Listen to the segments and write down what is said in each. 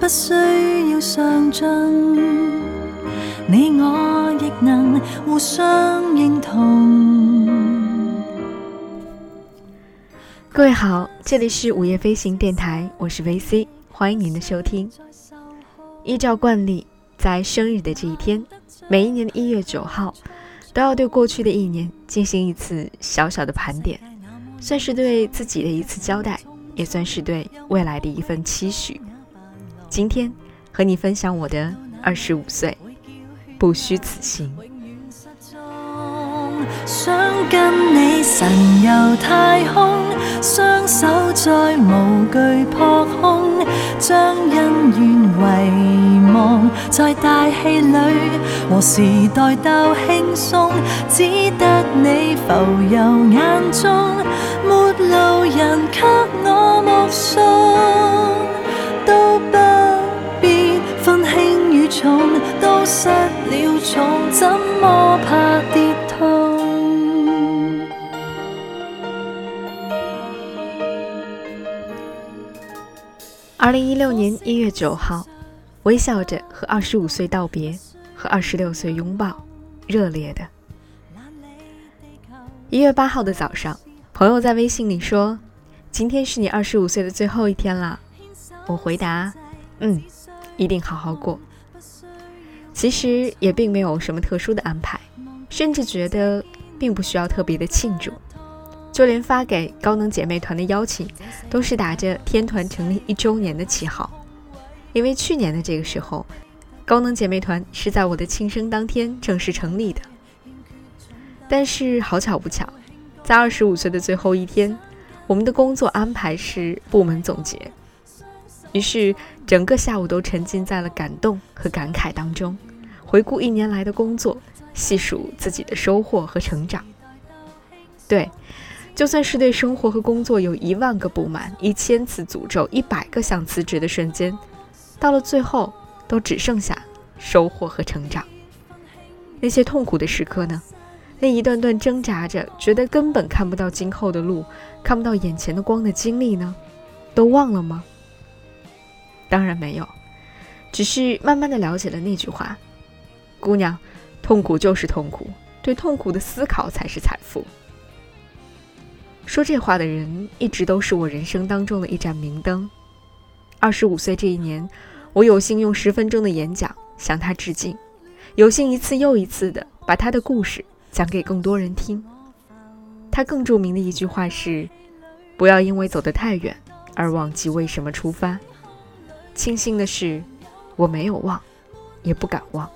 不需要上进，你我亦能互相认同。各位好，这里是午夜飞行电台，我是 VC，欢迎您的收听。依照惯例，在生日的这一天，每一年的一月九号，都要对过去的一年进行一次小小的盘点。算是对自己的一次交代，也算是对未来的一份期许。今天和你分享我的二十五岁，不虚此行。想跟你神游太空，双手再无惧扑空，将恩怨遗忘在大气里，和时代斗轻松，只得你浮游眼中，没路人给我目送，都不重，都失了重，怎么怕跌痛？二零一六年一月九号，微笑着和二十五岁道别，和二十六岁拥抱，热烈的。一月八号的早上，朋友在微信里说：“今天是你二十五岁的最后一天了。”我回答：“嗯，一定好好过。”其实也并没有什么特殊的安排，甚至觉得并不需要特别的庆祝。就连发给高能姐妹团的邀请，都是打着天团成立一周年的旗号，因为去年的这个时候，高能姐妹团是在我的庆生当天正式成立的。但是好巧不巧，在二十五岁的最后一天，我们的工作安排是部门总结，于是整个下午都沉浸在了感动和感慨当中，回顾一年来的工作，细数自己的收获和成长。对。就算是对生活和工作有一万个不满、一千次诅咒、一百个想辞职的瞬间，到了最后都只剩下收获和成长。那些痛苦的时刻呢？那一段段挣扎着，觉得根本看不到今后的路、看不到眼前的光的经历呢？都忘了吗？当然没有，只是慢慢的了解了那句话：姑娘，痛苦就是痛苦，对痛苦的思考才是财富。说这话的人一直都是我人生当中的一盏明灯。二十五岁这一年，我有幸用十分钟的演讲向他致敬，有幸一次又一次的把他的故事讲给更多人听。他更著名的一句话是：“不要因为走得太远而忘记为什么出发。”庆幸的是，我没有忘，也不敢忘。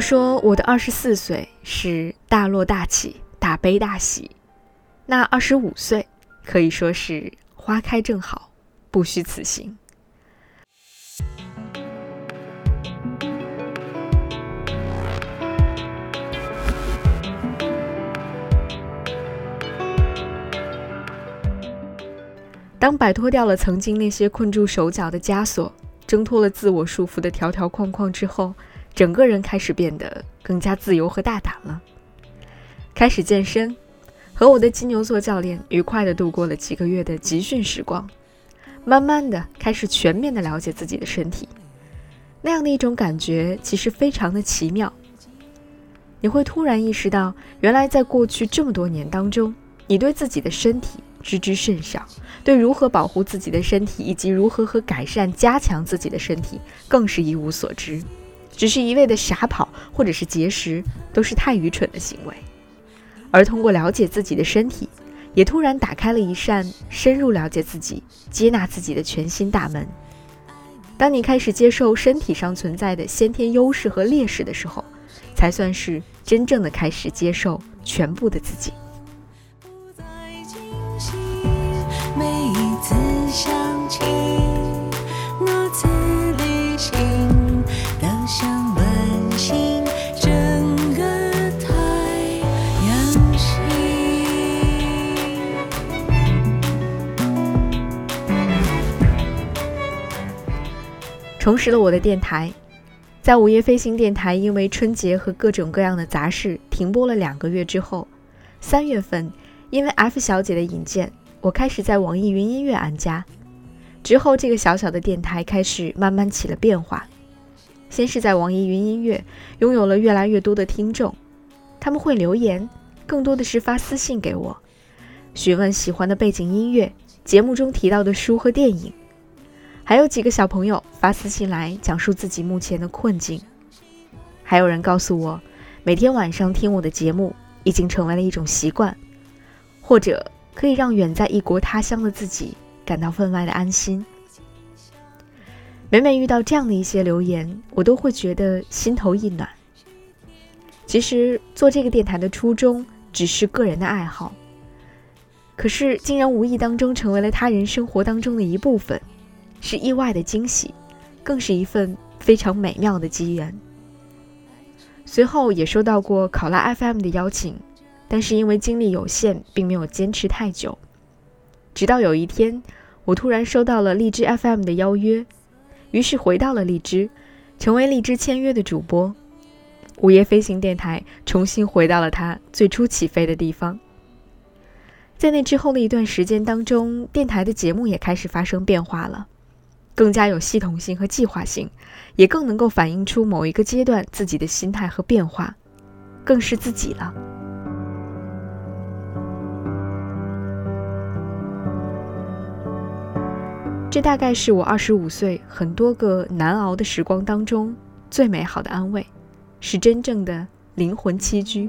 说我的二十四岁是大落大起、大悲大喜，那二十五岁可以说是。花开正好，不虚此行。当摆脱掉了曾经那些困住手脚的枷锁，挣脱了自我束缚的条条框框之后，整个人开始变得更加自由和大胆了。开始健身。和我的金牛座教练愉快地度过了几个月的集训时光，慢慢的开始全面的了解自己的身体，那样的一种感觉其实非常的奇妙。你会突然意识到，原来在过去这么多年当中，你对自己的身体知之甚少，对如何保护自己的身体以及如何和改善加强自己的身体更是一无所知，只是一味的傻跑或者是节食，都是太愚蠢的行为。而通过了解自己的身体，也突然打开了一扇深入了解自己、接纳自己的全新大门。当你开始接受身体上存在的先天优势和劣势的时候，才算是真正的开始接受全部的自己。每一次想起，重拾了我的电台。在午夜飞行电台因为春节和各种各样的杂事停播了两个月之后，三月份因为 F 小姐的引荐，我开始在网易云音乐安家。之后，这个小小的电台开始慢慢起了变化。先是在网易云音乐拥有了越来越多的听众，他们会留言，更多的是发私信给我，询问喜欢的背景音乐、节目中提到的书和电影。还有几个小朋友发私信来讲述自己目前的困境，还有人告诉我，每天晚上听我的节目已经成为了一种习惯，或者可以让远在异国他乡的自己感到分外的安心。每每遇到这样的一些留言，我都会觉得心头一暖。其实做这个电台的初衷只是个人的爱好，可是竟然无意当中成为了他人生活当中的一部分。是意外的惊喜，更是一份非常美妙的机缘。随后也收到过考拉 FM 的邀请，但是因为精力有限，并没有坚持太久。直到有一天，我突然收到了荔枝 FM 的邀约，于是回到了荔枝，成为荔枝签约的主播。午夜飞行电台重新回到了它最初起飞的地方。在那之后的一段时间当中，电台的节目也开始发生变化了。更加有系统性和计划性，也更能够反映出某一个阶段自己的心态和变化，更是自己了。这大概是我二十五岁很多个难熬的时光当中最美好的安慰，是真正的灵魂栖居。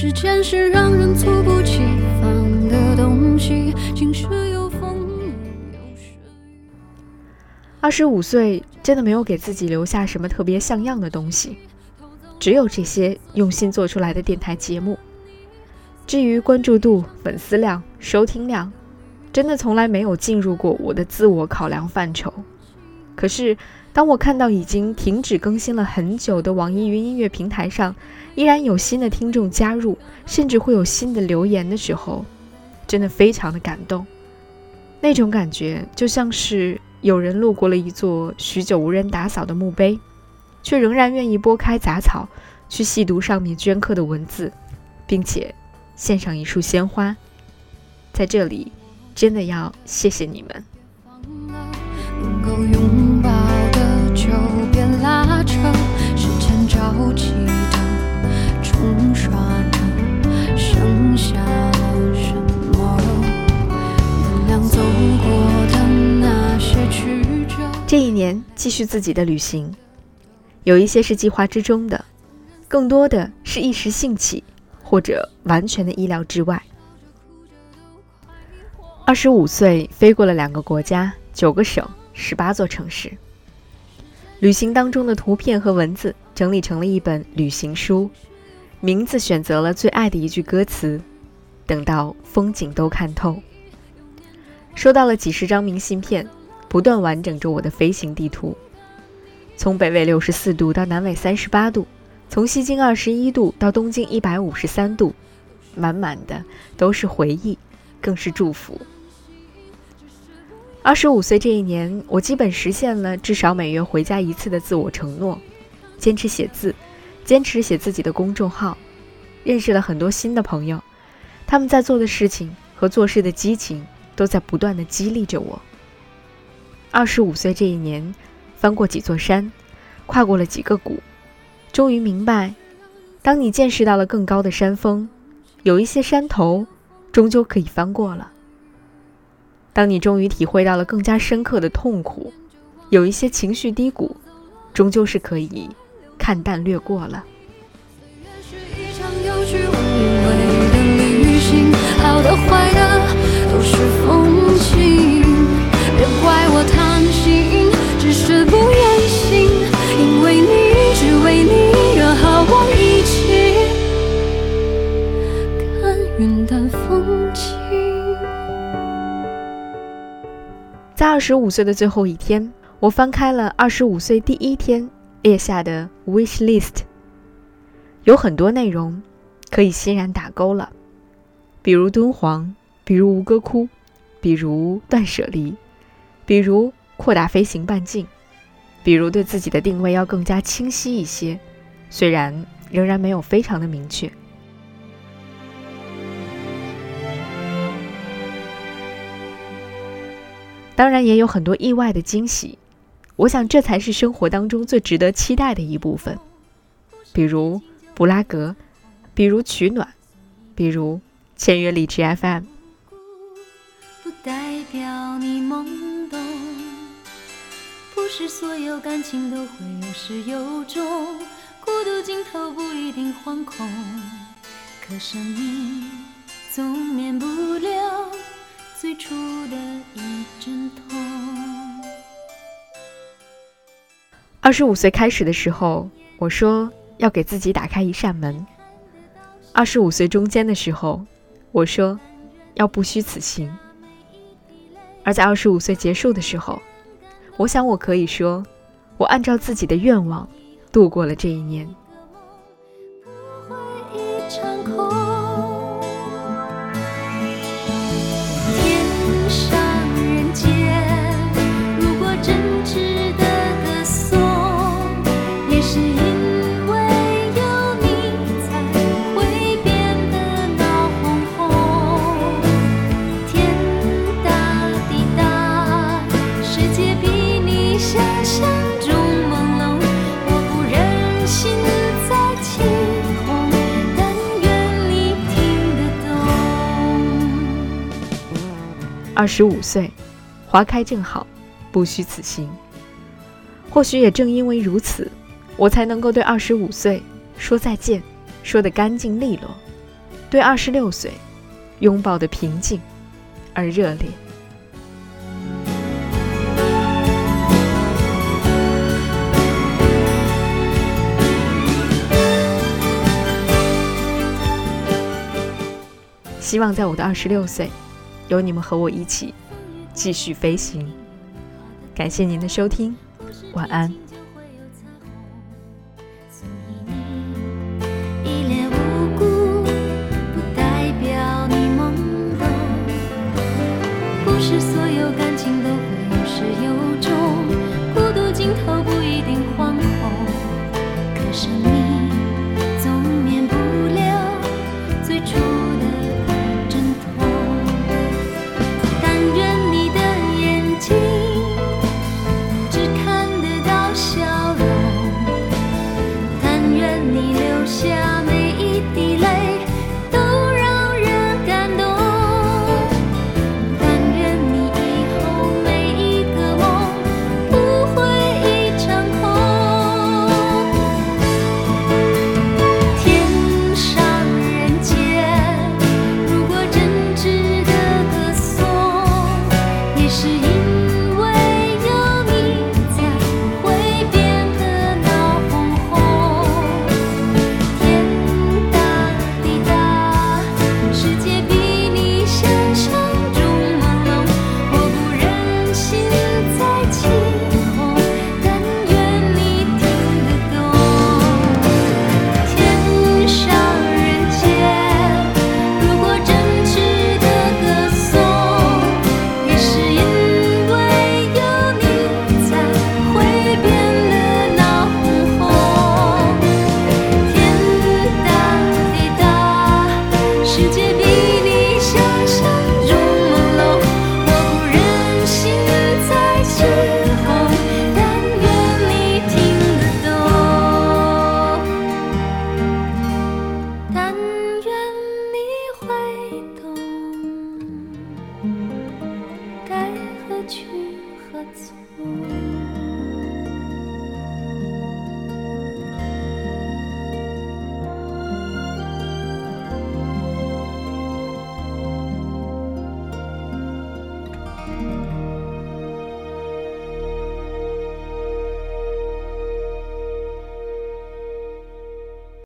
时间是让人猝不及防的东西，二十五岁真的没有给自己留下什么特别像样的东西，只有这些用心做出来的电台节目。至于关注度、粉丝量、收听量，真的从来没有进入过我的自我考量范畴。可是。当我看到已经停止更新了很久的网易云音乐平台上，依然有新的听众加入，甚至会有新的留言的时候，真的非常的感动。那种感觉就像是有人路过了一座许久无人打扫的墓碑，却仍然愿意拨开杂草去细读上面镌刻的文字，并且献上一束鲜花。在这里，真的要谢谢你们。继续自己的旅行，有一些是计划之中的，更多的是一时兴起，或者完全的意料之外。二十五岁飞过了两个国家、九个省、十八座城市。旅行当中的图片和文字整理成了一本旅行书，名字选择了最爱的一句歌词：“等到风景都看透。”收到了几十张明信片，不断完整着我的飞行地图，从北纬六十四度到南纬三十八度，从西经二十一度到东经一百五十三度，满满的都是回忆，更是祝福。二十五岁这一年，我基本实现了至少每月回家一次的自我承诺，坚持写字，坚持写自己的公众号，认识了很多新的朋友，他们在做的事情和做事的激情都在不断的激励着我。二十五岁这一年，翻过几座山，跨过了几个谷，终于明白，当你见识到了更高的山峰，有一些山头，终究可以翻过了。当你终于体会到了更加深刻的痛苦，有一些情绪低谷，终究是可以看淡略过了。好的坏的都是风。在二十五岁的最后一天，我翻开了二十五岁第一天列下的 wish list，有很多内容可以欣然打勾了，比如敦煌，比如吴哥窟，比如断舍离，比如扩大飞行半径，比如对自己的定位要更加清晰一些，虽然仍然没有非常的明确。当然也有很多意外的惊喜，我想这才是生活当中最值得期待的一部分。比如布拉格，比如取暖，比如签约荔枝 FM。不代表你懵懂，不是所有感情都会有始有终，孤独尽头不一定惶恐，可生命总免不了。最初阵痛。二十五岁开始的时候，我说要给自己打开一扇门；二十五岁中间的时候，我说要不虚此行；而在二十五岁结束的时候，我想我可以说，我按照自己的愿望度过了这一年。二十五岁，花开正好，不虚此行。或许也正因为如此，我才能够对二十五岁说再见，说得干净利落；对二十六岁，拥抱的平静而热烈。希望在我的二十六岁。有你们和我一起继续飞行，感谢您的收听，晚安。